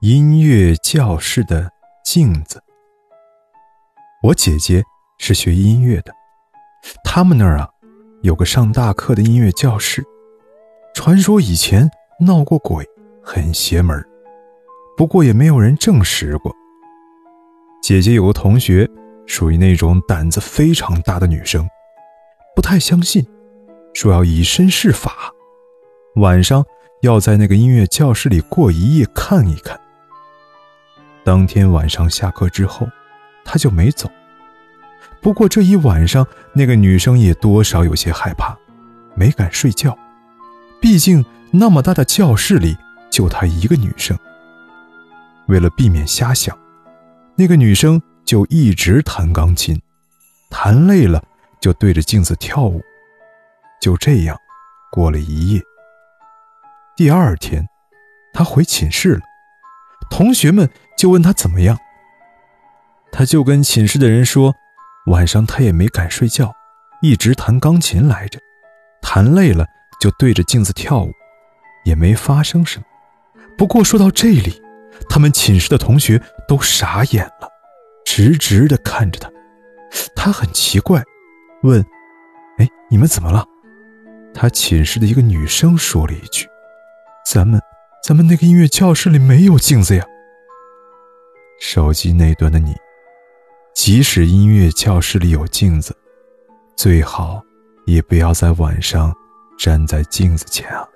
音乐教室的镜子。我姐姐是学音乐的，他们那儿啊有个上大课的音乐教室，传说以前闹过鬼，很邪门不过也没有人证实过。姐姐有个同学，属于那种胆子非常大的女生，不太相信，说要以身试法，晚上要在那个音乐教室里过一夜看一看。当天晚上下课之后，他就没走。不过这一晚上，那个女生也多少有些害怕，没敢睡觉。毕竟那么大的教室里就她一个女生。为了避免瞎想，那个女生就一直弹钢琴，弹累了就对着镜子跳舞。就这样，过了一夜。第二天，她回寝室了。同学们就问他怎么样，他就跟寝室的人说，晚上他也没敢睡觉，一直弹钢琴来着，弹累了就对着镜子跳舞，也没发生什么。不过说到这里，他们寝室的同学都傻眼了，直直的看着他。他很奇怪，问：“哎，你们怎么了？”他寝室的一个女生说了一句：“咱们。”咱们那个音乐教室里没有镜子呀。手机那端的你，即使音乐教室里有镜子，最好也不要在晚上站在镜子前啊。